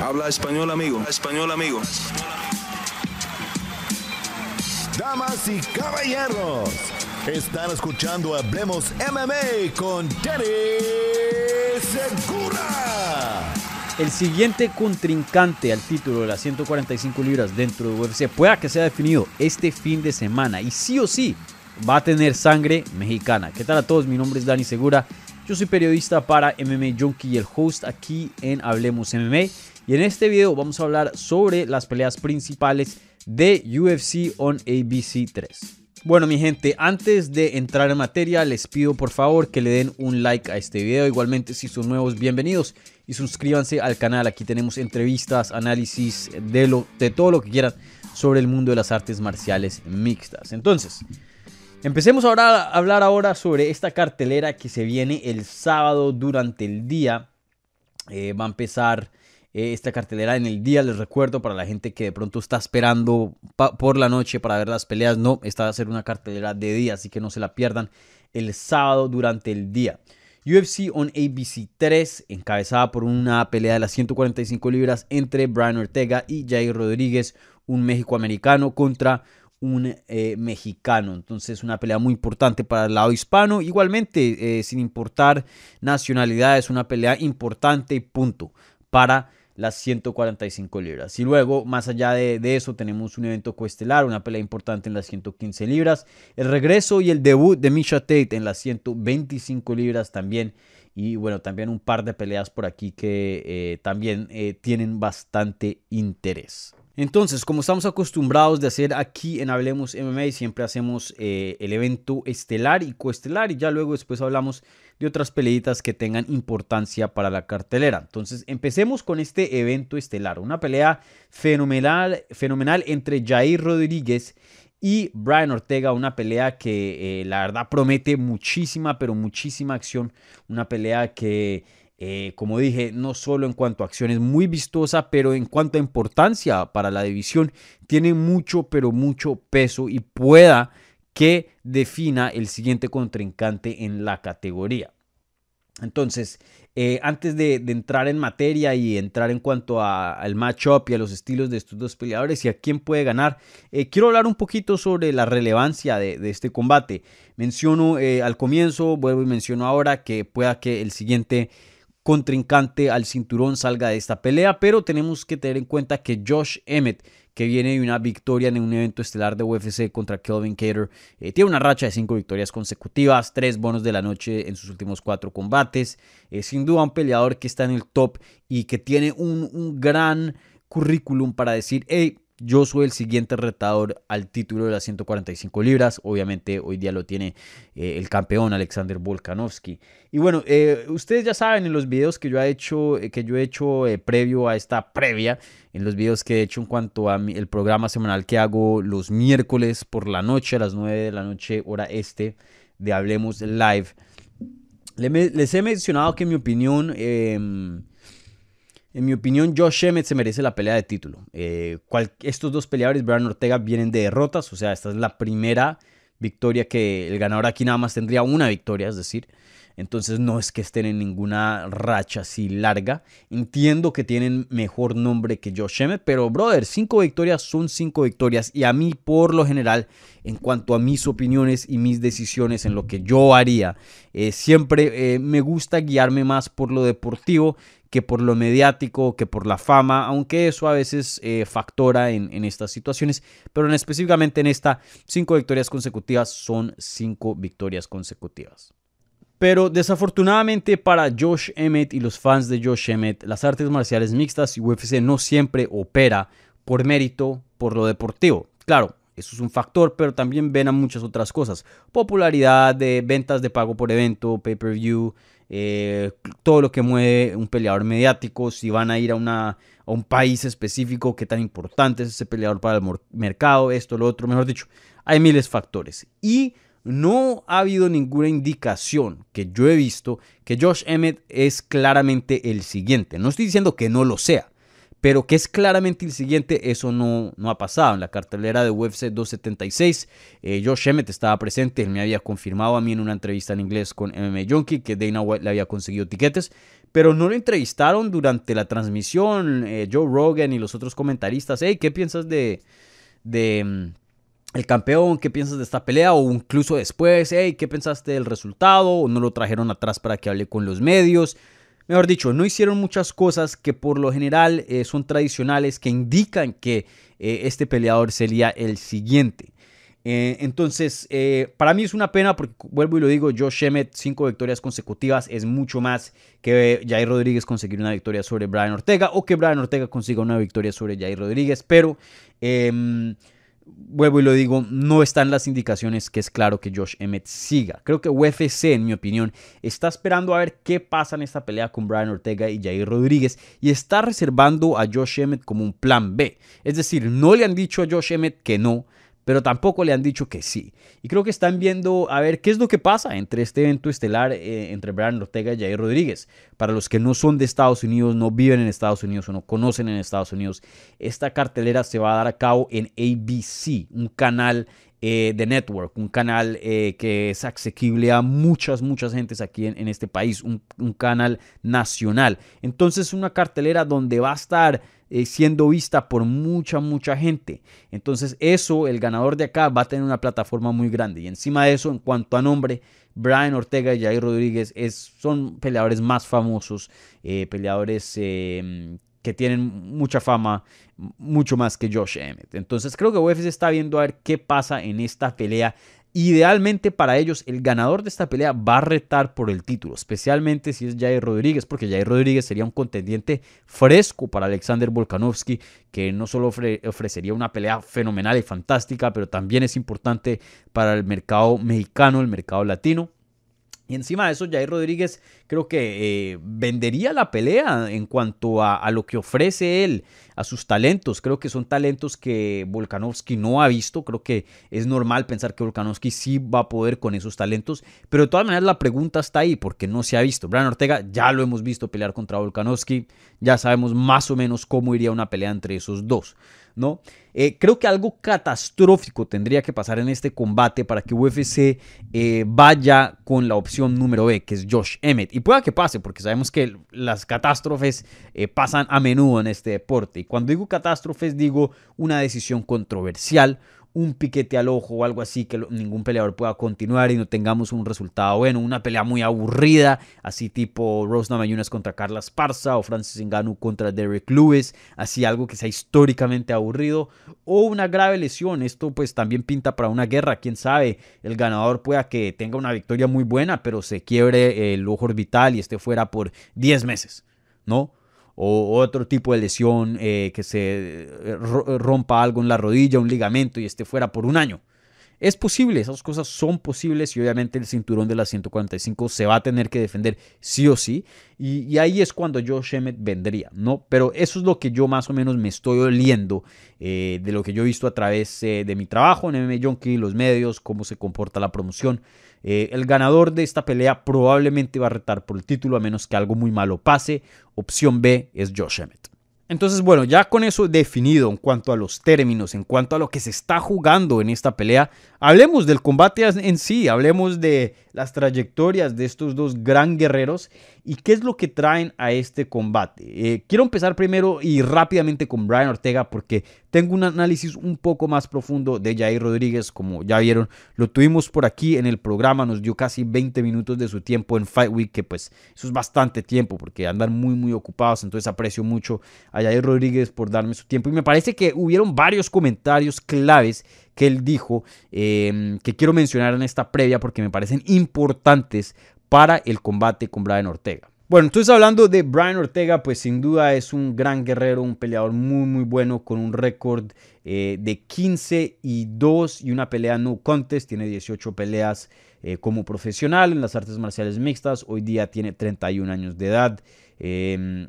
Habla español, amigo. Español, amigo. Damas y caballeros, están escuchando Hablemos MMA con Danny Segura. El siguiente contrincante al título de las 145 libras dentro de UFC pueda que sea definido este fin de semana y sí o sí va a tener sangre mexicana. ¿Qué tal a todos? Mi nombre es Dani Segura. Yo soy periodista para MMA Junkie y el host aquí en Hablemos MMA. Y en este video vamos a hablar sobre las peleas principales de UFC on ABC 3. Bueno mi gente, antes de entrar en materia les pido por favor que le den un like a este video. Igualmente si son nuevos, bienvenidos y suscríbanse al canal. Aquí tenemos entrevistas, análisis de, lo, de todo lo que quieran sobre el mundo de las artes marciales mixtas. Entonces, Empecemos ahora a hablar ahora sobre esta cartelera que se viene el sábado durante el día. Eh, va a empezar eh, esta cartelera en el día, les recuerdo, para la gente que de pronto está esperando por la noche para ver las peleas. No, esta va a ser una cartelera de día, así que no se la pierdan el sábado durante el día. UFC on ABC 3, encabezada por una pelea de las 145 libras entre Brian Ortega y Jair Rodríguez, un México-americano contra un eh, mexicano. Entonces una pelea muy importante para el lado hispano. Igualmente, eh, sin importar nacionalidad, es una pelea importante punto para las 145 libras. Y luego, más allá de, eso, tenemos un evento coestelar, una pelea importante en las 115 libras, el regreso y el debut de Misha Tate en las 125 libras también. Y bueno, también un par de peleas por aquí que eh, también tienen bastante interés. Entonces, como estamos acostumbrados de hacer aquí en Hablemos MMA, siempre hacemos eh, el evento estelar y coestelar y ya luego después hablamos de otras peleitas que tengan importancia para la cartelera. Entonces, empecemos con este evento estelar, una pelea fenomenal, fenomenal entre Jair Rodríguez y Brian Ortega, una pelea que eh, la verdad promete muchísima, pero muchísima acción, una pelea que eh, como dije, no solo en cuanto a acciones muy vistosa, pero en cuanto a importancia para la división, tiene mucho, pero mucho peso y pueda que defina el siguiente contrincante en la categoría. Entonces, eh, antes de, entrar en materia y entrar en cuanto al matchup y a los estilos de estos dos peleadores y a quién puede ganar, eh, quiero hablar un poquito sobre la relevancia de, este combate. Menciono al comienzo, vuelvo y menciono ahora que pueda que el siguiente contrincante al cinturón salga de esta pelea, pero tenemos que tener en cuenta que Josh Emmett, que viene de una victoria en un evento estelar de UFC contra Kelvin Cater, eh, tiene una racha de cinco victorias consecutivas, tres bonos de la noche en sus últimos cuatro combates, eh, sin duda un peleador que está en el top y que tiene un, un gran currículum para decir, hey, yo soy el siguiente retador al título de las 145 libras. Obviamente hoy día lo tiene eh, el campeón Alexander Volkanovski. Y bueno, eh, ustedes ya saben en los videos que yo he hecho, eh, que yo he hecho previo a esta previa, en los videos que he hecho en cuanto a el programa semanal que hago los miércoles por la noche, a las 9 de la noche, hora este, de Hablemos Live. Les he mencionado que mi opinión em, en mi opinión, Josh Emmett se merece la pelea de título. Eh, estos dos peleadores, Brian Ortega, vienen de derrotas. O sea, esta es la primera victoria que el ganador aquí nada más tendría una victoria, es decir. Entonces no es que estén en ninguna racha así larga. Entiendo que tienen mejor nombre que Josh Emmett, pero brother, cinco victorias son cinco victorias. Y a mí, por lo general, en cuanto a mis opiniones y mis decisiones en lo que yo haría, eh, siempre eh, me gusta guiarme más por lo deportivo que por lo mediático, que por la fama, aunque eso a veces eh, factora en, estas situaciones, pero en específicamente en esta, cinco victorias consecutivas son cinco victorias consecutivas. Pero desafortunadamente para Josh Emmett y los fans de Josh Emmett, las artes marciales mixtas y UFC no siempre opera por mérito, por lo deportivo. Claro, eso es un factor, pero también ven a muchas otras cosas. Popularidad de ventas de pago por evento, pay-per-view, eh, todo lo que mueve un peleador mediático, si van a ir a, una, a un país específico, qué tan importante es ese peleador para el mercado, esto, lo otro, mejor dicho, hay miles de factores. Y no ha habido ninguna indicación que yo he visto que Josh Emmett es claramente el siguiente. No estoy diciendo que no lo sea, pero que es claramente el siguiente, eso no, no ha pasado. En la cartelera de UFC 276, eh, Josh Emmett estaba presente, él me había confirmado a mí en una entrevista en inglés con MMA Junkie que Dana White le había conseguido tiquetes, pero no lo entrevistaron durante la transmisión. Eh, Joe Rogan y los otros comentaristas, hey, ¿qué piensas de, de mm, el campeón? ¿Qué piensas de esta pelea? O incluso después, hey, ¿qué pensaste del resultado? ¿O no lo trajeron atrás para que hable con los medios? Mejor dicho, no hicieron muchas cosas que por lo general eh, son tradicionales, que indican que eh, este peleador sería el siguiente. Eh, entonces, para mí es una pena porque, vuelvo y lo digo, Josh Emmett, cinco victorias consecutivas es mucho más que Jair Rodríguez conseguir una victoria sobre Brian Ortega o que Brian Ortega consiga una victoria sobre Jair Rodríguez, pero... Em, vuelvo y lo digo, no están las indicaciones que es claro que Josh Emmett siga. Creo que UFC, en mi opinión, está esperando a ver qué pasa en esta pelea con Brian Ortega y Jair Rodríguez y está reservando a Josh Emmett como un plan B. Es decir, no le han dicho a Josh Emmett que no, pero tampoco le han dicho que sí. Y creo que están viendo a ver qué es lo que pasa entre este evento estelar eh, entre Brian Ortega y Jair Rodríguez. Para los que no son de Estados Unidos, no viven en Estados Unidos o no conocen en Estados Unidos, esta cartelera se va a dar a cabo en ABC, un canal eh, de network, un canal eh, que es asequible a muchas, muchas gentes aquí en, este país, un, un, canal nacional. Entonces, una cartelera donde va a estar eh, siendo vista por mucha, mucha gente. Entonces eso, el ganador de acá va a tener una plataforma muy grande. Y encima de eso, en cuanto a nombre, Brian Ortega y Jair Rodríguez es, son peleadores más famosos, eh, peleadores eh, que tienen mucha fama, mucho más que Josh Emmett. Entonces creo que UFC está viendo a ver qué pasa en esta pelea Idealmente para ellos, el ganador de esta pelea va a retar por el título, especialmente si es Jair Rodríguez, porque Jair Rodríguez sería un contendiente fresco para Alexander Volkanovski, que no solo ofrecería una pelea fenomenal y fantástica, pero también es importante para el mercado mexicano, el mercado latino. Y encima de eso, Jair Rodríguez creo que eh, vendería la pelea en cuanto a, lo que ofrece él, a sus talentos. Creo que son talentos que Volkanovski no ha visto. Creo que es normal pensar que Volkanovski sí va a poder con esos talentos. Pero de todas maneras la pregunta está ahí porque no se ha visto. Brian Ortega ya lo hemos visto pelear contra Volkanovski. Ya sabemos más o menos cómo iría una pelea entre esos dos. ¿No? Eh, creo que algo catastrófico tendría que pasar en este combate para que UFC eh, vaya con la opción número B, que es Josh Emmett. Y pueda que pase, porque sabemos que las catástrofes eh, pasan a menudo en este deporte. Y cuando digo catástrofes, digo una decisión controversial, un piquete al ojo o algo así que ningún peleador pueda continuar y no tengamos un resultado bueno, una pelea muy aburrida, así tipo Rose Namajunas contra Carla Esparza o Francis Ngannou contra Derek Lewis, así algo que sea históricamente aburrido o una grave lesión, esto pues también pinta para una guerra, quién sabe, el ganador pueda que tenga una victoria muy buena, pero se quiebre el ojo orbital y esté fuera por 10 meses, ¿no? O otro tipo de lesión, eh, que se eh, rompa algo en la rodilla, un ligamento y esté fuera por un año. Es posible, esas cosas son posibles y obviamente el cinturón de las 145 se va a tener que defender sí o sí. Y, ahí es cuando Joe Shemet vendría, ¿no? Pero eso es lo que yo más o menos me estoy oliendo eh, de lo que yo he visto a través de mi trabajo en MMA Junkie, los medios, cómo se comporta la promoción. Eh, el ganador de esta pelea probablemente va a retar por el título a menos que algo muy malo pase. Opción B es Josh Emmett. Entonces, bueno, ya con eso definido en cuanto a los términos, en cuanto a lo que se está jugando en esta pelea, hablemos del combate en sí, hablemos de las trayectorias de estos dos gran guerreros y qué es lo que traen a este combate. Eh, quiero empezar primero y rápidamente con Brian Ortega porque tengo un análisis un poco más profundo de Jair Rodríguez, como ya vieron, lo tuvimos por aquí en el programa, nos dio casi 20 minutos de su tiempo en Fight Week, que pues eso es bastante tiempo porque andan muy muy ocupados, entonces aprecio mucho a Jair Rodríguez por darme su tiempo. Y me parece que hubieron varios comentarios claves que él dijo eh, que quiero mencionar en esta previa porque me parecen importantes para el combate con Brian Ortega. Bueno, entonces hablando de Brian Ortega, pues sin duda es un gran guerrero, un peleador muy muy bueno con un récord eh, de 15 y 2 y una pelea no contest, tiene 18 peleas eh, como profesional en las artes marciales mixtas, hoy día tiene 31 años de edad, em,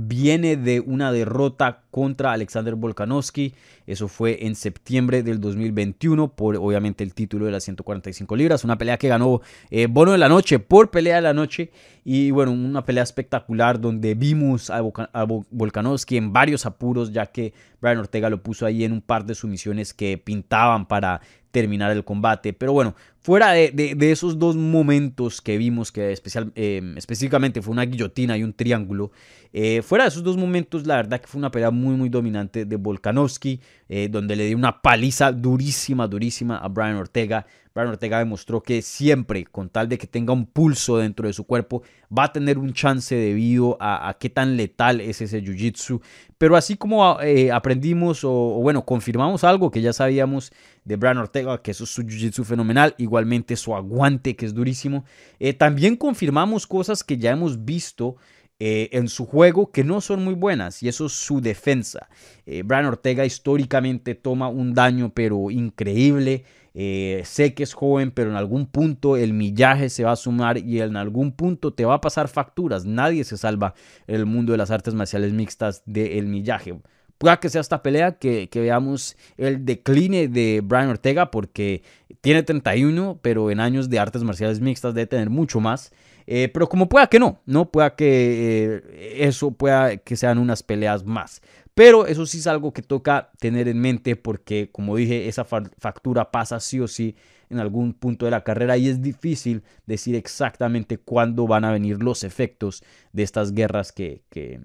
viene de una derrota contra Alexander Volkanovski. Eso fue en septiembre del 2021 por obviamente el título de las 145 libras. Una pelea que ganó eh, Bono de la Noche por pelea de la noche. Y bueno, una pelea espectacular donde vimos a, a Volkanovski en varios apuros ya que Brian Ortega lo puso ahí en un par de sumisiones que pintaban para terminar el combate. Pero bueno, fuera de, esos dos momentos que vimos, que especial, em, específicamente fue una guillotina y un triángulo, eh, fuera de esos dos momentos, la verdad que fue una pelea muy, muy dominante de Volkanovski, eh, donde le dio una paliza durísima, durísima a Brian Ortega. Brian Ortega demostró que siempre, con tal de que tenga un pulso dentro de su cuerpo, va a tener un chance debido a, qué tan letal es ese jiu-jitsu. Pero así como eh, aprendimos o, bueno, confirmamos algo que ya sabíamos de Brian Ortega, que eso es su jiu-jitsu fenomenal, igualmente su aguante, que es durísimo, eh, también confirmamos cosas que ya hemos visto eh, en su juego que no son muy buenas y eso es su defensa. Brian Ortega históricamente toma un daño pero increíble. Eh, sé que es joven, pero en algún punto el millaje se va a sumar y en algún punto te va a pasar facturas. Nadie se salva el mundo de las artes marciales mixtas del millaje. Pueda que sea esta pelea que, veamos el decline de Brian Ortega porque tiene 31, pero en años de artes marciales mixtas debe tener mucho más. Eh, pero como pueda que no, no pueda que eh, eso pueda que sean unas peleas más. Pero eso sí es algo que toca tener en mente porque, como dije, esa factura pasa sí o sí en algún punto de la carrera y es difícil decir exactamente cuándo van a venir los efectos de estas guerras que, que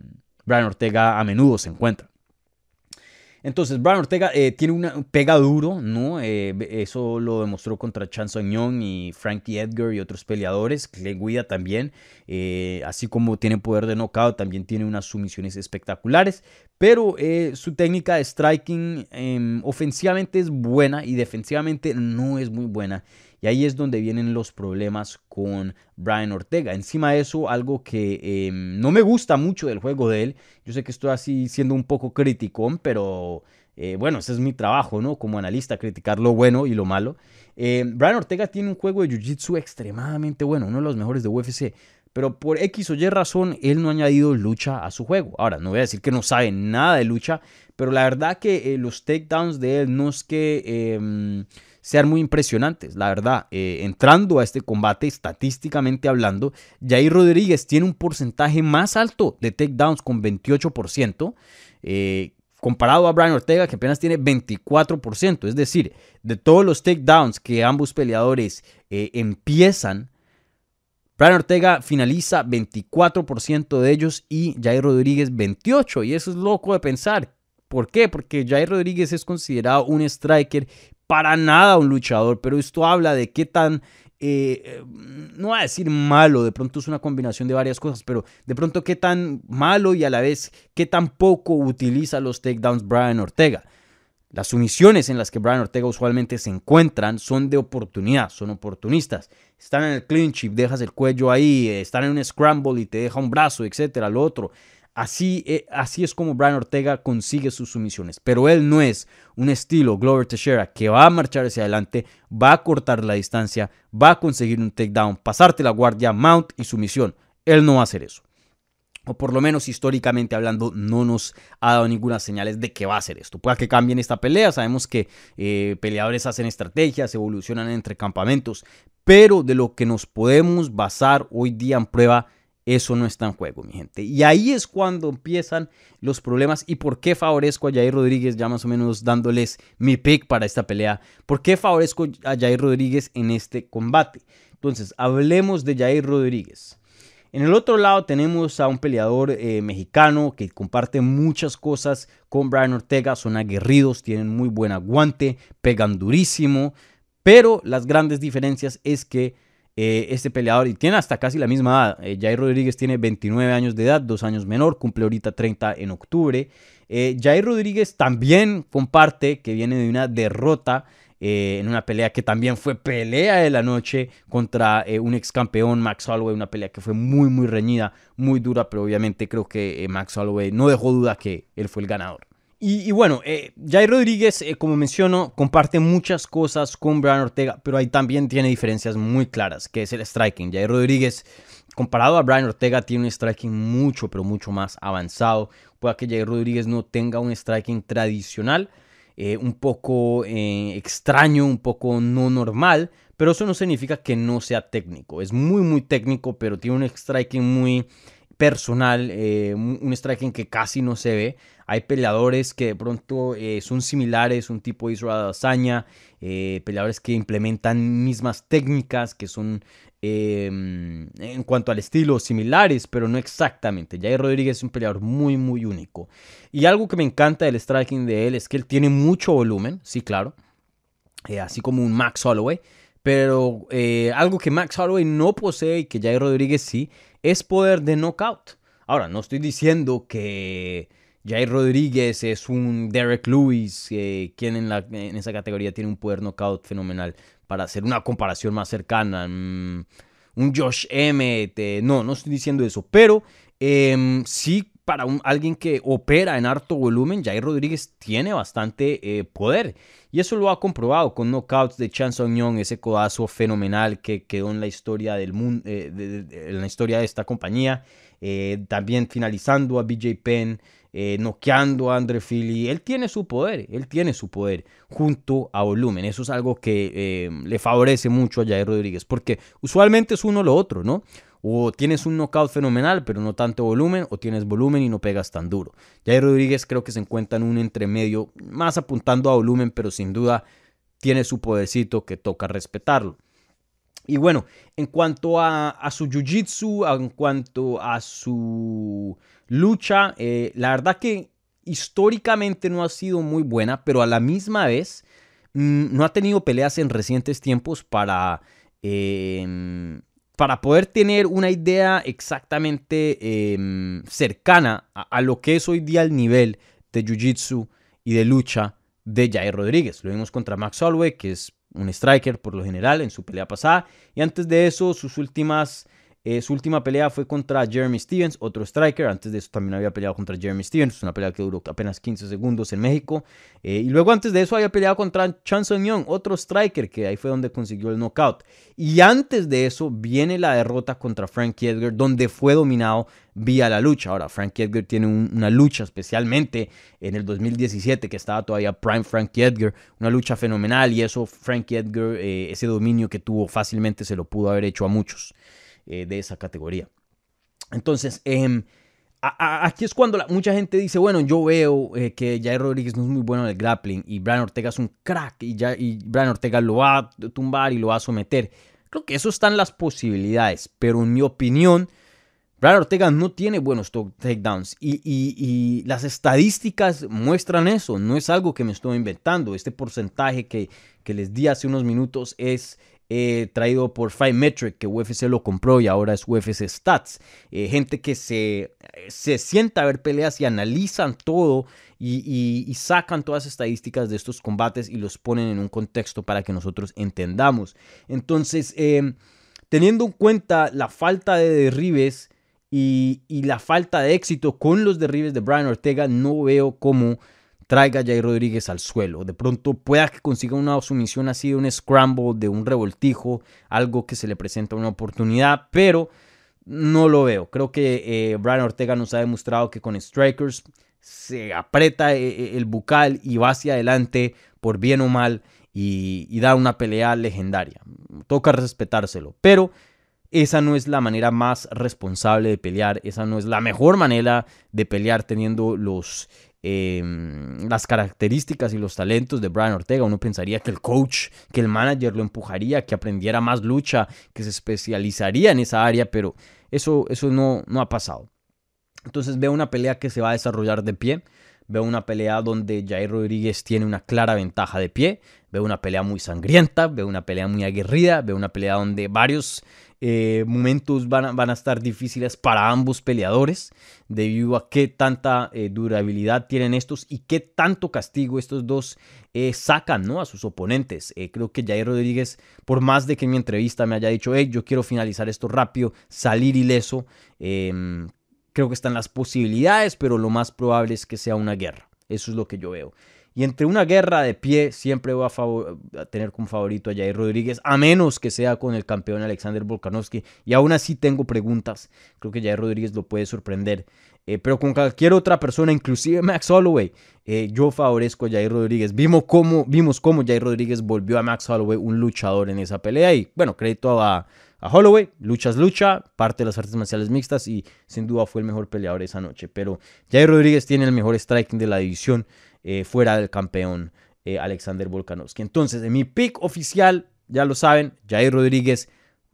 Brian Ortega a menudo se encuentra. Entonces, Brian Ortega eh, tiene una pega duro, ¿no? Eh, eso lo demostró contra Chan Sung Young y Frankie Edgar y otros peleadores. Glenn Guida también, eh, así como tiene poder de knockout, también tiene unas sumisiones espectaculares. Pero su técnica de striking em, ofensivamente es buena y defensivamente no es muy buena. Y ahí es donde vienen los problemas con Brian Ortega. Encima de eso, algo que em, no me gusta mucho del juego de él. Yo sé que estoy así siendo un poco crítico, pero eh, bueno, ese es mi trabajo, ¿no? Como analista, criticar lo bueno y lo malo. Eh, Brian Ortega tiene un juego de Jiu-Jitsu extremadamente bueno, uno de los mejores de UFC. Pero por X o Y razón, él no ha añadido lucha a su juego. Ahora, no voy a decir que no sabe nada de lucha, pero la verdad que eh, los takedowns de él no es que em, sean muy impresionantes, la verdad. Eh, entrando a este combate, estadísticamente hablando, Jair Rodríguez tiene un porcentaje más alto de takedowns con 28%, eh, comparado a Brian Ortega que apenas tiene 24%. Es decir, de todos los takedowns que ambos peleadores eh, empiezan, Brian Ortega finaliza 24% de ellos y Jair Rodríguez 28%. Y eso es loco de pensar. ¿Por qué? Porque Jair Rodríguez es considerado un striker para nada un luchador, pero esto habla de qué tan, eh, eh, no voy a decir malo, de pronto es una combinación de varias cosas, pero de pronto qué tan malo y a la vez qué tan poco utiliza los takedowns Brian Ortega. Las sumisiones en las que Brian Ortega usualmente se encuentran son de oportunidad, son oportunistas. Están en el clinch y dejas el cuello ahí, están en un scramble y te deja un brazo, etcétera, lo otro. Así, eh, así es como Brian Ortega consigue sus sumisiones. Pero él no es un estilo Glover Teixeira que va a marchar hacia adelante, va a cortar la distancia, va a conseguir un takedown, pasarte la guardia, mount y sumisión. Él no va a hacer eso. O por lo menos históricamente hablando, no nos ha dado ninguna señales de que va a hacer esto. Puede que cambie en esta pelea. Sabemos que eh, peleadores hacen estrategias, evolucionan entre campamentos. Pero de lo que nos podemos basar hoy día en prueba eso no está en juego, mi gente. Y ahí es cuando empiezan los problemas y por qué favorezco a Jair Rodríguez, ya más o menos dándoles mi pick para esta pelea. ¿Por qué favorezco a Jair Rodríguez en este combate? Entonces, hablemos de Jair Rodríguez. En el otro lado tenemos a un peleador eh, mexicano que comparte muchas cosas con Brian Ortega. Son aguerridos, tienen muy buen aguante, pegan durísimo. Pero las grandes diferencias es que eh, este peleador y tiene hasta casi la misma edad. Eh, Jair Rodríguez tiene 29 años de edad, dos años menor, cumple ahorita 30 en octubre. Eh, Jair Rodríguez también comparte que viene de una derrota en una pelea que también fue pelea de la noche contra un ex campeón, Max Holloway, una pelea que fue muy, muy reñida, muy dura, pero obviamente creo que Max Holloway no dejó duda que él fue el ganador. Y, bueno, eh, Jair Rodríguez, eh, como menciono, comparte muchas cosas con Brian Ortega, pero ahí también tiene diferencias muy claras, que es el striking. Jair Rodríguez comparado a Brian Ortega, tiene un striking mucho, pero mucho más avanzado. Puede que Jair Rodríguez no tenga un striking tradicional, eh, un poco extraño, un poco no normal, pero eso no significa que no sea técnico. Es muy, muy técnico, pero tiene un striking muy personal, eh, un striking que casi no se ve. Hay peleadores que de pronto eh, son similares, un tipo Israel Hazaña, eh, peleadores que implementan mismas técnicas, que son em, en cuanto al estilo similares, pero no exactamente. Jair Rodríguez es un peleador muy, muy único. Y algo que me encanta del striking de él es que él tiene mucho volumen, sí, claro, así como un Max Holloway. Pero algo que Max Holloway no posee y que Jair Rodríguez sí, es poder de knockout. Ahora, no estoy diciendo que Jair Rodríguez es un Derek Lewis, eh, quien en, esa categoría tiene un poder knockout fenomenal. Para hacer una comparación más cercana, mm, un Josh Emmett, eh, no, no estoy diciendo eso, pero em, sí para un, alguien que opera en alto volumen, Jair Rodríguez tiene bastante eh, poder. Y eso lo ha comprobado con knockouts de Chan Song ese codazo fenomenal que quedó en la historia del mundo, eh, en la historia de esta compañía. Eh, también finalizando a BJ Penn, noqueando a Andre Philly. Él tiene su poder, él tiene su poder junto a volumen. Eso es algo que le favorece mucho a Jair Rodríguez, porque usualmente es uno lo otro, ¿no? O tienes un knockout fenomenal, pero no tanto volumen, o tienes volumen y no pegas tan duro. Jair Rodríguez creo que se encuentra en un entremedio, más apuntando a volumen, pero sin duda tiene su podercito que toca respetarlo. Y bueno, en cuanto a, su jiu-jitsu, en cuanto a su lucha, eh, la verdad que históricamente no ha sido muy buena, pero a la misma vez mm, no ha tenido peleas en recientes tiempos para eh, para poder tener una idea exactamente em, cercana a, lo que es hoy día el nivel de Jiu-Jitsu y de lucha de Jair Rodríguez. Lo vimos contra Max Holloway, que es un striker por lo general en su pelea pasada. Y antes de eso, sus últimas eh, su última pelea fue contra Jeremy Stevens, otro striker. Antes de eso también había peleado contra Jeremy Stevens, una pelea que duró apenas 15 segundos en México. Eh, y luego antes de eso había peleado contra Chan Sung Young, otro striker, que ahí fue donde consiguió el knockout. Y antes de eso viene la derrota contra Frankie Edgar, donde fue dominado vía la lucha. Ahora, Frankie Edgar tiene una lucha, especialmente en el 2017, que estaba todavía Prime Frankie Edgar, una lucha fenomenal. Y eso, Frankie Edgar, eh, ese dominio que tuvo fácilmente se lo pudo haber hecho a muchos. Eh, de esa categoría. Entonces, em, aquí es cuando mucha gente dice, bueno, yo veo eh, que Jair Rodríguez no es muy bueno en el grappling y Brian Ortega es un crack y, ya, Brian Ortega lo va a tumbar y lo va a someter. Creo que eso están las posibilidades, pero en mi opinión, Brian Ortega no tiene buenos takedowns y, las estadísticas muestran eso, no es algo que me estoy inventando. Este porcentaje que les di hace unos minutos es eh, traído por Five Metric, que UFC lo compró y ahora es UFC Stats. Eh, gente que se, se sienta a ver peleas y analizan todo y, sacan todas las estadísticas de estos combates y los ponen en un contexto para que nosotros entendamos. Entonces, em, teniendo en cuenta la falta de derribes y la falta de éxito con los derribes de Brian Ortega, no veo cómo traiga a Jair Rodríguez al suelo. De pronto pueda que consiga una sumisión así de un scramble, de un revoltijo, algo que se le presenta una oportunidad, pero no lo veo. Creo que eh, Brian Ortega nos ha demostrado que con strikers se aprieta eh, eh, el bucal y va hacia adelante por bien o mal y, da una pelea legendaria. Toca respetárselo, pero esa no es la manera más responsable de pelear, esa no es la mejor manera de pelear teniendo los Em, las características y los talentos de Brian Ortega. Uno pensaría que el coach, que el manager lo empujaría, que aprendiera más lucha, que se especializaría en esa área, pero eso, eso no, no ha pasado. Entonces veo una pelea que se va a desarrollar de pie. Veo una pelea donde Jair Rodríguez tiene una clara ventaja de pie. Veo una pelea muy sangrienta, veo una pelea muy aguerrida, veo una pelea donde varios eh, momentos van a, estar difíciles para ambos peleadores debido a qué tanta eh, durabilidad tienen estos y qué tanto castigo estos dos eh, sacan ¿no? a sus oponentes. creo que Jair Rodríguez, por más de que en mi entrevista me haya dicho, hey, yo quiero finalizar esto rápido, salir ileso, em, creo que están las posibilidades, pero lo más probable es que sea una guerra. Eso es lo que yo veo. Y entre una guerra de pie, siempre voy a, tener como favorito a Jair Rodríguez, a menos que sea con el campeón Alexander Volkanovski. Y aún así tengo preguntas. Creo que Jair Rodríguez lo puede sorprender. Eh, pero con cualquier otra persona, inclusive Max Holloway, eh, yo favorezco a Jair Rodríguez. Vimos cómo, vimos cómo Jair Rodríguez volvió a Max Holloway un luchador en esa pelea. Y bueno, crédito a, a Holloway. Lucha es lucha, parte de las artes marciales mixtas y sin duda fue el mejor peleador esa noche. Pero Jair Rodríguez tiene el mejor striking de la división eh, fuera del campeón Alexander Volkanovski. Entonces, en mi pick oficial, ya lo saben, Jair Rodríguez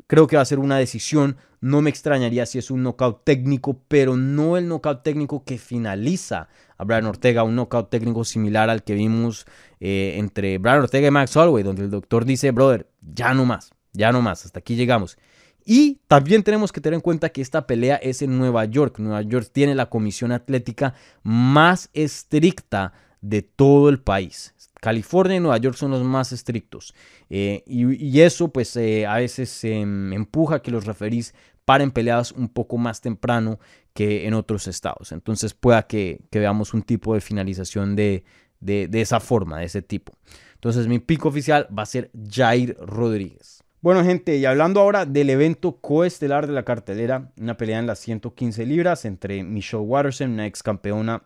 Creo que va a ser una decisión. No me extrañaría si es un knockout técnico, pero no el knockout técnico que finaliza a Brian Ortega, un knockout técnico similar al que vimos eh, entre Brian Ortega y Max Holloway, donde el doctor dice, brother, ya no más, ya no más, hasta aquí llegamos. Y también tenemos que tener en cuenta que esta pelea es en Nueva York. Nueva York tiene la comisión atlética más estricta de todo el país. California y Nueva York son los más estrictos. Eh, y, eso pues eh, a veces empuja a que los referís paren peleadas un poco más temprano que en otros estados. Entonces pueda que, veamos un tipo de finalización de, de, esa forma, de ese tipo. Entonces mi pico oficial va a ser Jair Rodríguez. Bueno, gente, y hablando ahora del evento coestelar de la cartelera, una pelea en las 115 libras entre Michelle Watterson, una ex campeona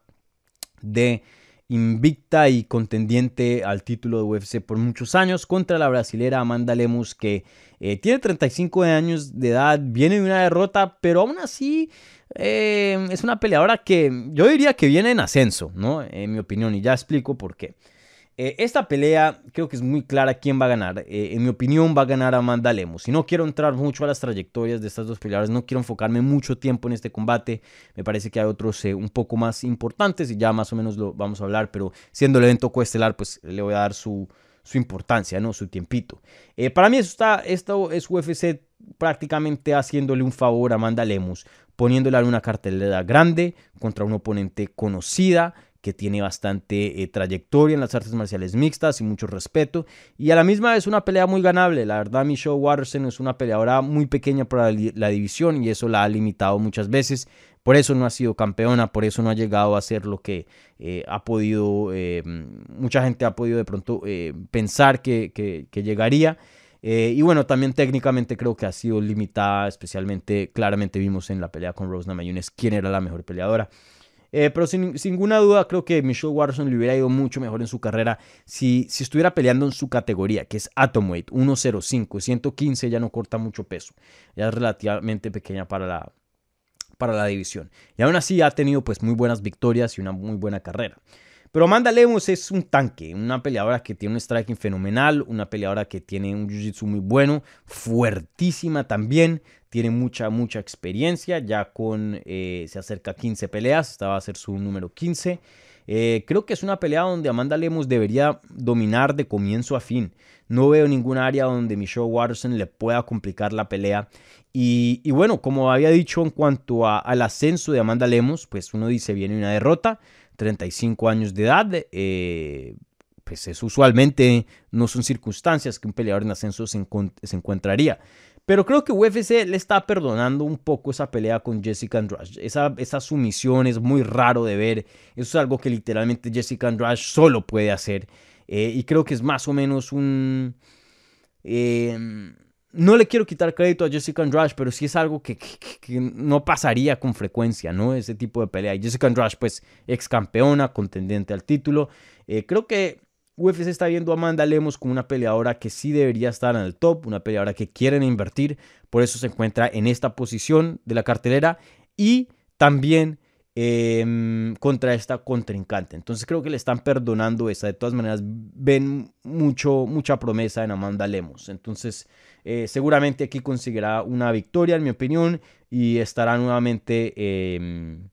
de invicta y contendiente al título de UFC por muchos años contra la brasilera Amanda Lemus que eh, tiene 35 años de edad, viene de una derrota, pero aún así eh, es una peleadora que yo diría que viene en ascenso, ¿no? En mi opinión, y ya explico por qué. Eh, esta pelea creo que es muy clara quién va a ganar. Eh, en mi opinión va a ganar Amanda Lemos. Y no quiero entrar mucho a las trayectorias de estas dos peleadoras, no quiero enfocarme mucho tiempo en este combate. Me parece que hay otros eh, un poco más importantes y ya más o menos lo vamos a hablar, pero siendo el evento coestelar, pues le voy a dar su, su importancia, ¿no? Su tiempito. para mí eso está, esto es UFC prácticamente haciéndole un favor a Amanda Lemos, poniéndola en una cartelera grande contra un oponente conocida que tiene bastante eh, trayectoria en las artes marciales mixtas y mucho respeto. Y a la misma vez una pelea muy ganable. La verdad, Michelle Watterson es una peleadora muy pequeña para la, división y eso la ha limitado muchas veces. Por eso no ha sido campeona, por eso no ha llegado a ser lo que eh, ha podido, eh, mucha gente ha podido de pronto pensar que, que, llegaría. y bueno, también técnicamente creo que ha sido limitada, especialmente claramente vimos en la pelea con Rose Namajunas quién era la mejor peleadora. Eh, pero sin, ninguna duda creo que Michelle Watson le hubiera ido mucho mejor en su carrera si, si estuviera peleando en su categoría, que es Atomweight, 105, 115 ya no corta mucho peso, ya es relativamente pequeña para la, para la división. Y aún así ha tenido pues muy buenas victorias y una muy buena carrera. Pero Amanda Lemos es un tanque, una peleadora que tiene un striking fenomenal, una peleadora que tiene un jiu-jitsu muy bueno, fuertísima también, tiene mucha, mucha experiencia, ya con, eh, se acerca a 15 peleas, esta va a ser su número 15. Eh, creo que es una pelea donde Amanda Lemos debería dominar de comienzo a fin. No veo ningún área donde Michelle Watterson le pueda complicar la pelea. Y, bueno, como había dicho en cuanto al ascenso de Amanda Lemos, pues uno dice viene una derrota, 35 años de edad, eh, pues es usualmente no son circunstancias que un peleador en ascenso se, encontraría. Pero creo que UFC le está perdonando un poco esa pelea con Jessica Andrade. Esa, esa sumisión es muy raro de ver. Eso es algo que literalmente Jessica Andrade solo puede hacer. Eh, y creo que es más o menos un... Eh, no le quiero quitar crédito a Jessica Andrade, pero sí es algo que, no pasaría con frecuencia, ¿no? Ese tipo de pelea. Y Jessica Andrade, pues, ex campeona, contendiente al título. Eh, creo que UFC está viendo a Amanda Lemos como una peleadora que sí debería estar en el top, una peleadora que quieren invertir, por eso se encuentra en esta posición de la cartelera y también em, contra esta contrincante. Entonces creo que le están perdonando esa. De todas maneras, ven mucho, mucha promesa en Amanda Lemos. Entonces eh, seguramente aquí conseguirá una victoria, en mi opinión, y estará nuevamente em,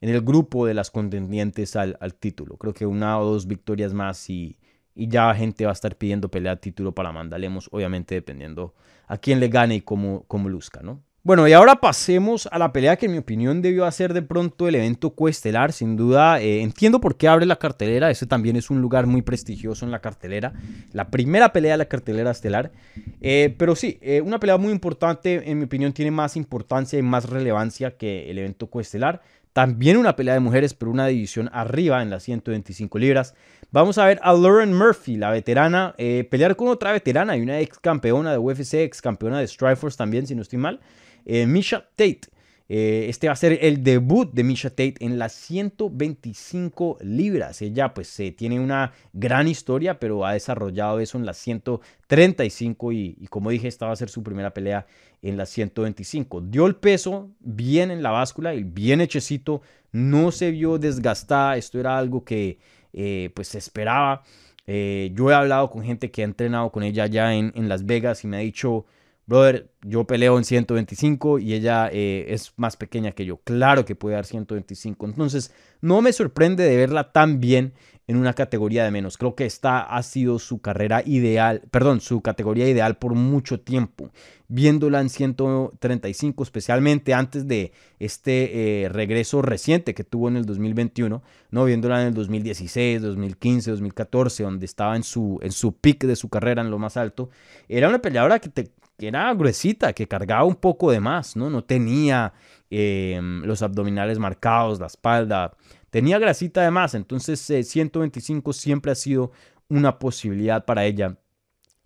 en el grupo de las contendientes al, título. Creo que una o dos victorias más y, y ya gente va a estar pidiendo pelea título para Mandalemos, obviamente dependiendo a quién le gane y cómo, cómo luzca, ¿no? Bueno, y ahora pasemos a la pelea que en mi opinión debió hacer de pronto el evento coestelar. Sin duda, eh, entiendo por qué abre la cartelera. Ese también es un lugar muy prestigioso en la cartelera. La primera pelea de la cartelera estelar. Eh, pero sí, eh, una pelea muy importante. En mi opinión tiene más importancia y más relevancia que el evento coestelar. También una pelea de mujeres, pero una división arriba en las 125 libras. Vamos a ver a Lauren Murphy, la veterana, pelear con otra veterana y una ex campeona de UFC, ex campeona de Strikeforce también, si no estoy mal. Eh, Misha Tate. Eh, este va a ser el debut de Misha Tate en las 125 libras. Ella pues tiene una gran historia, pero ha desarrollado eso en las 135 y, y, como dije, esta va a ser su primera pelea en las 125. Dio el peso bien en la báscula bien hechecito, no se vio desgastada, esto era algo que eh, pues se esperaba. yo he hablado con gente que ha entrenado con ella ya en Las Vegas y me ha dicho brother, yo peleo en 125 y ella eh, es más pequeña que yo. Claro que puede dar 125. Entonces, no me sorprende de verla tan bien en una categoría de menos. Creo que esta ha sido su carrera ideal, perdón, su categoría ideal por mucho tiempo. Viéndola en 135, especialmente antes de este eh, regreso reciente que tuvo en el 2021, no viéndola en el 2016, 2015, 2014, donde estaba en su, en su pick de su carrera en lo más alto. Era una peleadora que te que era gruesita, que cargaba un poco de más, ¿no? No tenía em, los abdominales marcados, la espalda, tenía grasita de más, entonces 125 eh, siempre ha sido una posibilidad para ella.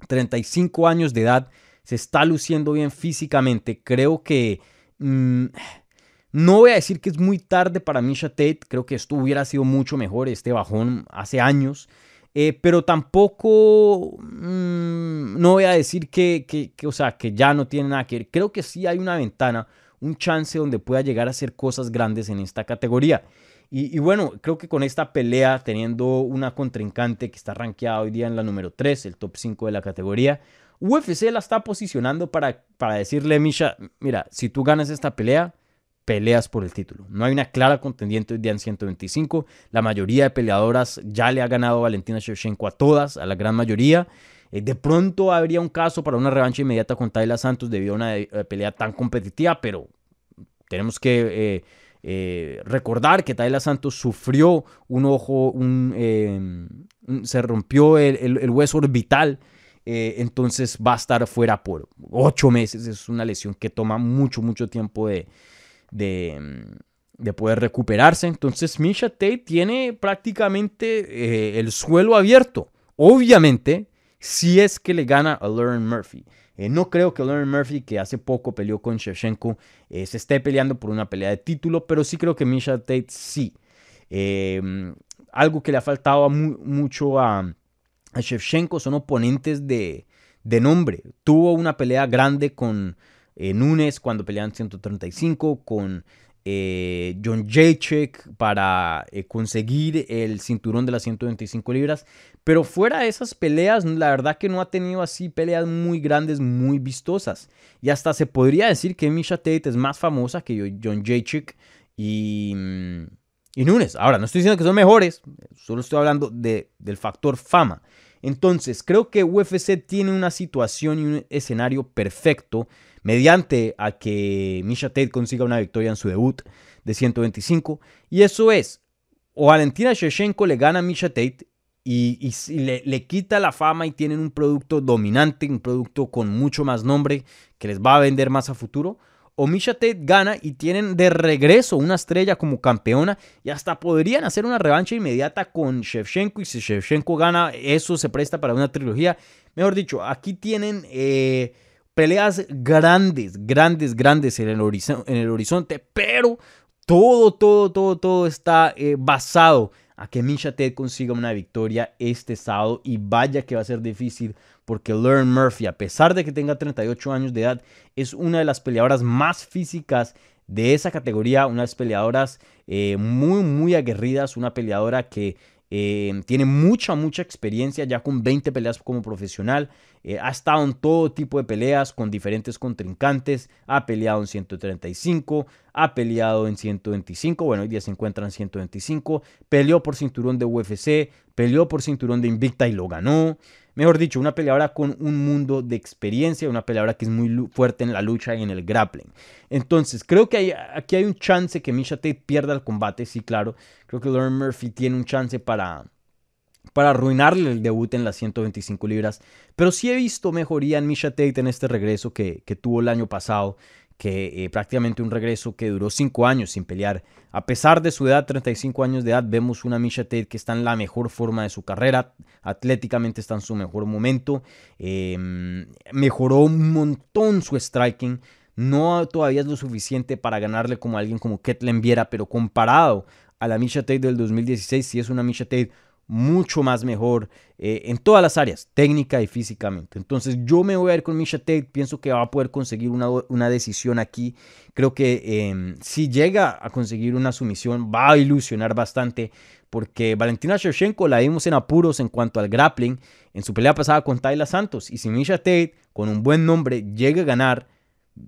35 años de edad, se está luciendo bien físicamente, creo que... Mm, no voy a decir que es muy tarde para Misha Tate, creo que esto hubiera sido mucho mejor, este bajón hace años. Eh, pero tampoco mm, no voy a decir que, que, o sea, que ya no tiene nada que ver. Creo que sí hay una ventana, un chance donde pueda llegar a hacer cosas grandes en esta categoría. Y, bueno, creo que con esta pelea, teniendo una contrincante que está rankeada hoy día en la número 3, el top 5 de la categoría, UFC la está posicionando para, para decirle, Misha, mira, si tú ganas esta pelea, peleas por el título. No hay una clara contendiente hoy día en 125. La mayoría de peleadoras ya le ha ganado Valentina Shevchenko a todas, a la gran mayoría. Eh, de pronto habría un caso para una revancha inmediata con Tayla Santos debido a una eh, pelea tan competitiva, pero tenemos que eh, recordar que Tayla Santos sufrió un ojo, un, se rompió el, hueso orbital. entonces va a estar fuera por ocho meses. Es una lesión que toma mucho, mucho tiempo de, de, poder recuperarse. Entonces Misha Tate tiene prácticamente eh, el suelo abierto. Obviamente, si es que le gana a Lauren Murphy. Eh, no creo que Lauren Murphy, que hace poco peleó con Shevchenko, eh, se esté peleando por una pelea de título, pero sí creo que Misha Tate sí. Em, algo que le ha faltado mucho a, a Shevchenko son oponentes de, de nombre. Tuvo una pelea grande con eh, Nunes cuando pelean 135, con eh, John Jacek para eh, conseguir el cinturón de las 125 libras. Pero fuera de esas peleas, la verdad que no ha tenido así peleas muy grandes, muy vistosas. Y hasta se podría decir que Misha Tate es más famosa que John Jacek y, mm, y Nunes. Ahora, no estoy diciendo que son mejores, solo estoy hablando de, del factor fama. Entonces, creo que UFC tiene una situación y un escenario perfecto mediante a que Misha Tate consiga una victoria en su debut de 125. Y eso es, o Valentina Shevchenko le gana a Misha Tate y, le, quita la fama y tienen un producto dominante, un producto con mucho más nombre que les va a vender más a futuro. O Misha Tate gana y tienen de regreso una estrella como campeona y hasta podrían hacer una revancha inmediata con Shevchenko y si Shevchenko gana eso se presta para una trilogía. Mejor dicho, aquí tienen... Eh, peleas grandes, grandes, grandes en el, en el horizonte, pero todo, todo, todo, todo está eh, basado a que Misha Ted consiga una victoria este sábado y vaya que va a ser difícil porque Lauren Murphy, a pesar de que tenga 38 años de edad, es una de las peleadoras más físicas de esa categoría, unas peleadoras eh, muy, muy aguerridas, una peleadora que eh, tiene mucha, mucha experiencia ya con 20 peleas como profesional. Eh, ha estado en todo tipo de peleas con diferentes contrincantes. Ha peleado en 135, ha peleado en 125. Bueno, hoy día se encuentra en 125. Peleó por cinturón de UFC, peleó por cinturón de Invicta y lo ganó. Mejor dicho, una peleadora con un mundo de experiencia, una peleadora que es muy fuerte en la lucha y en el grappling. Entonces, creo que aquí hay un chance que Misha Tate pierda el combate, sí, claro. Creo que Lauren Murphy tiene un chance para, para arruinarle el debut en las 125 libras. Pero sí he visto mejoría en Misha Tate en este regreso que, que tuvo el año pasado que eh, prácticamente un regreso que duró cinco años sin pelear. A pesar de su edad, 35 años de edad, vemos una Misha Tate que está en la mejor forma de su carrera, atléticamente está en su mejor momento, em, mejoró un montón su striking, no todavía es lo suficiente para ganarle como alguien como Ketlen Viera, pero comparado a la Misha Tate del 2016, sí es una Misha Tate mucho más mejor eh, en todas las áreas, técnica y físicamente. Entonces yo me voy a ir con Misha Tate, pienso que va a poder conseguir una, decisión aquí. Creo que em, si llega a conseguir una sumisión va a ilusionar bastante porque Valentina Shevchenko la vimos en apuros en cuanto al grappling en su pelea pasada con Tayla Santos. Y si Misha Tate con un buen nombre llega a ganar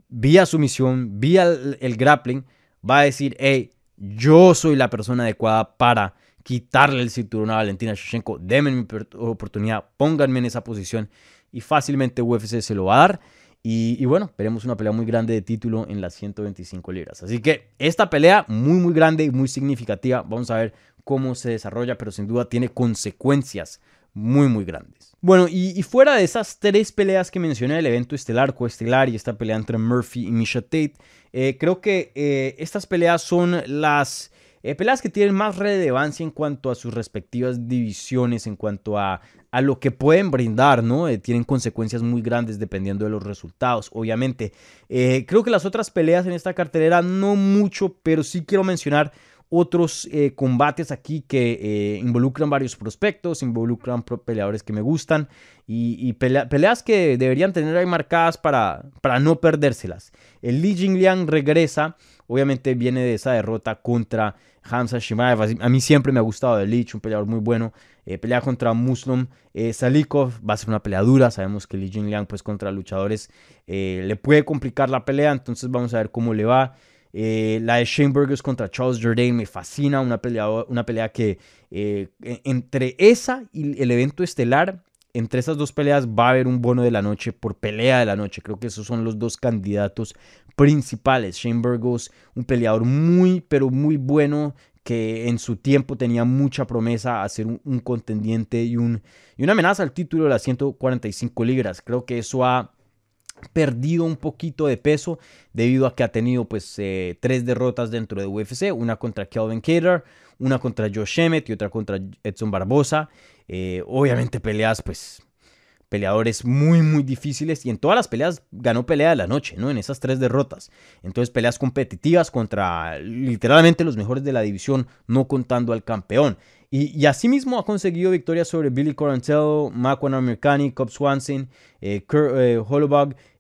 vía sumisión, vía el grappling, va a decir, hey, yo soy la persona adecuada para quitarle el cinturón a Valentina Shevchenko. Denme mi oportunidad, pónganme en esa posición y fácilmente UFC se lo va a dar. Y, bueno, veremos una pelea muy grande de título en las 125 libras. Así que esta pelea muy, muy grande y muy significativa. Vamos a ver cómo se desarrolla, pero sin duda tiene consecuencias muy, muy grandes. Bueno, y, fuera de esas tres peleas que mencioné, el evento estelar, coestelar y esta pelea entre Murphy y Misha Tate, eh, creo que eh, estas peleas son las eh, peleas que tienen más relevancia en cuanto a sus respectivas divisiones, en cuanto a, a lo que pueden brindar, ¿no? Eh, tienen consecuencias muy grandes dependiendo de los resultados, obviamente. Eh, creo que las otras peleas en esta cartelera no mucho, pero sí quiero mencionar otros combates aquí que involucran varios prospectos, involucran peleadores que me gustan y, peleas que deberían tener ahí marcadas para, para no perdérselas. El Li Jingliang regresa, obviamente viene de esa derrota contra Hamza Shimaev. A mí siempre me ha gustado de Lich, un peleador muy bueno. Eh, pelea contra Muslim eh, Salikov va a ser una pelea dura. Sabemos que Li Jingliang, pues contra luchadores, eh, le puede complicar la pelea. Entonces vamos a ver cómo le va. la de Shane Burgos contra Charles Jourdain me fascina. Una pelea, una pelea que e, entre esa y el evento estelar entre esas dos peleas va a haber un bono de la noche por pelea de la noche. Creo que esos son los dos candidatos principales. Shane Burgos, un peleador muy, pero muy bueno que en su tiempo tenía mucha promesa a ser un, contendiente y, un, y una amenaza al título de las 145 libras. Creo que eso ha perdido un poquito de peso debido a que ha tenido pues eh, tres derrotas dentro de UFC, una contra Kelvin Cater, una contra Josh Emmett y otra contra Edson Barbosa. Eh, obviamente peleas, pues, peleadores muy, muy difíciles. Y en todas las peleas ganó pelea de la noche, ¿no? En esas tres derrotas. Entonces peleas competitivas contra literalmente los mejores de la división, no contando al campeón. Y, asimismo ha conseguido victorias sobre Billy Corantello, Makwan Americani, Cobb Swanson, eh, Kurt eh,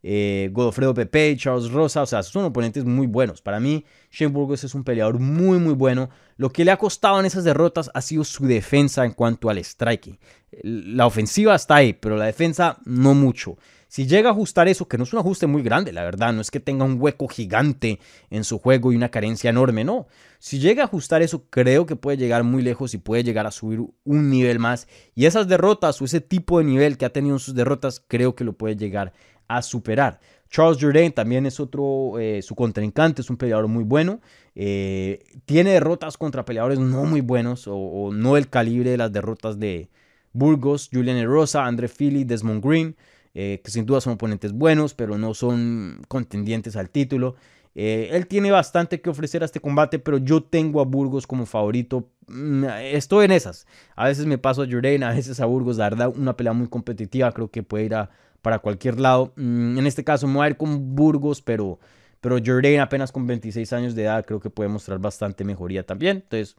eh, Godofredo Pepe, Charles Rosa. O sea, son oponentes muy buenos. Para mí, Shane Burgos es un peleador muy, muy bueno. Lo que le ha costado en esas derrotas ha sido su defensa en cuanto al striking. La ofensiva está ahí, pero la defensa no mucho. Si llega a ajustar eso, que no es un ajuste muy grande, la verdad, no es que tenga un hueco gigante en su juego y una carencia enorme, no. Si llega a ajustar eso, creo que puede llegar muy lejos y puede llegar a subir un nivel más. Y esas derrotas o ese tipo de nivel que ha tenido en sus derrotas, creo que lo puede llegar a superar. Charles Jourdain también es otro, eh, su contrincante, es un peleador muy bueno. Eh, tiene derrotas contra peleadores no muy buenos o, no el calibre de las derrotas de Burgos, Julian Rosa, André Philly, Desmond Green. Eh, que sin duda son oponentes buenos, pero no son contendientes al título. Eh, él tiene bastante que ofrecer a este combate, pero yo tengo a Burgos como favorito. Mm, estoy en esas. A veces me paso a Jordan, a veces a Burgos. La una pelea muy competitiva. Creo que puede ir para cualquier lado. Mm, en este caso me voy a ir con Burgos, pero, pero Jordan apenas con 26 años de edad creo que puede mostrar bastante mejoría también. Entonces,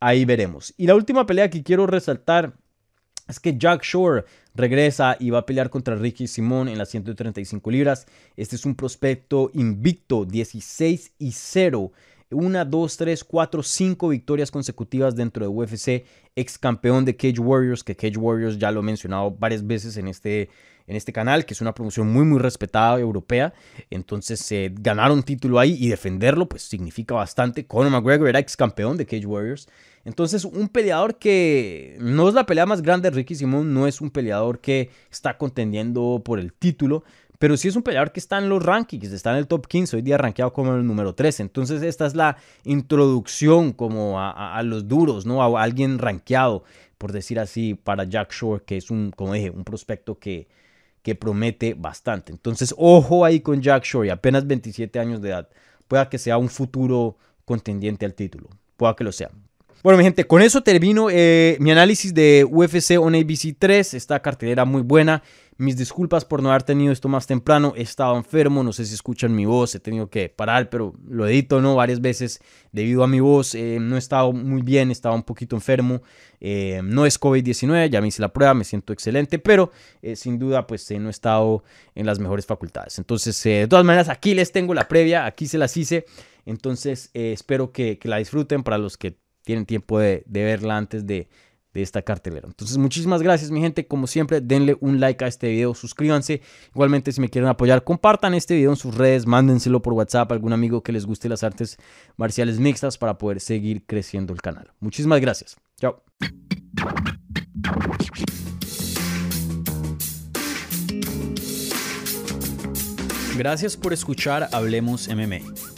ahí veremos. Y la última pelea que quiero resaltar es que Jack Shore regresa y va a pelear contra Ricky Simón en las 135 libras. Este es un prospecto invicto, 16 y 0. Una, dos, tres, cuatro, cinco victorias consecutivas dentro de UFC. Ex campeón de Cage Warriors, que Cage Warriors ya lo he mencionado varias veces en este, en este canal, que es una promoción muy, muy respetada europea. Entonces, eh, ganar un título ahí y defenderlo, pues significa bastante. Conor McGregor era ex campeón de Cage Warriors. Entonces, un peleador que no es la pelea más grande de Ricky Simón, no es un peleador que está contendiendo por el título, pero sí es un peleador que está en los rankings, está en el top 15, hoy día rankeado como el número 13. Entonces, esta es la introducción como a, los duros, ¿no? A alguien rankeado, por decir así, para Jack Shore, que es un, como dije, un prospecto que, que promete bastante. Entonces, ojo ahí con Jack Shore, apenas 27 años de edad. Pueda que sea un futuro contendiente al título. Pueda que lo sea. Bueno, mi gente, con eso termino eh, mi análisis de UFC on ABC 3. Esta cartelera muy buena. Mis disculpas por no haber tenido esto más temprano. He estado enfermo, no sé si escuchan mi voz. He tenido que parar, pero lo edito ¿no? varias veces debido a mi voz. Eh, no he estado muy bien, estaba un poquito enfermo. Eh, no es COVID-19, ya me hice la prueba, me siento excelente, pero sin duda pues no he estado en las mejores facultades. Entonces, de todas maneras, aquí les tengo la previa, aquí se las hice. Entonces, espero que la disfruten para los que tienen tiempo de, verla antes de, esta cartelera. Entonces, muchísimas gracias, mi gente. Como siempre, denle un like a este video, suscríbanse. Igualmente, si me quieren apoyar, compartan este video en sus redes, mándenselo por WhatsApp a algún amigo que les guste las artes marciales mixtas para poder seguir creciendo el canal. Muchísimas gracias. Chao. Gracias por escuchar Hablemos MMA.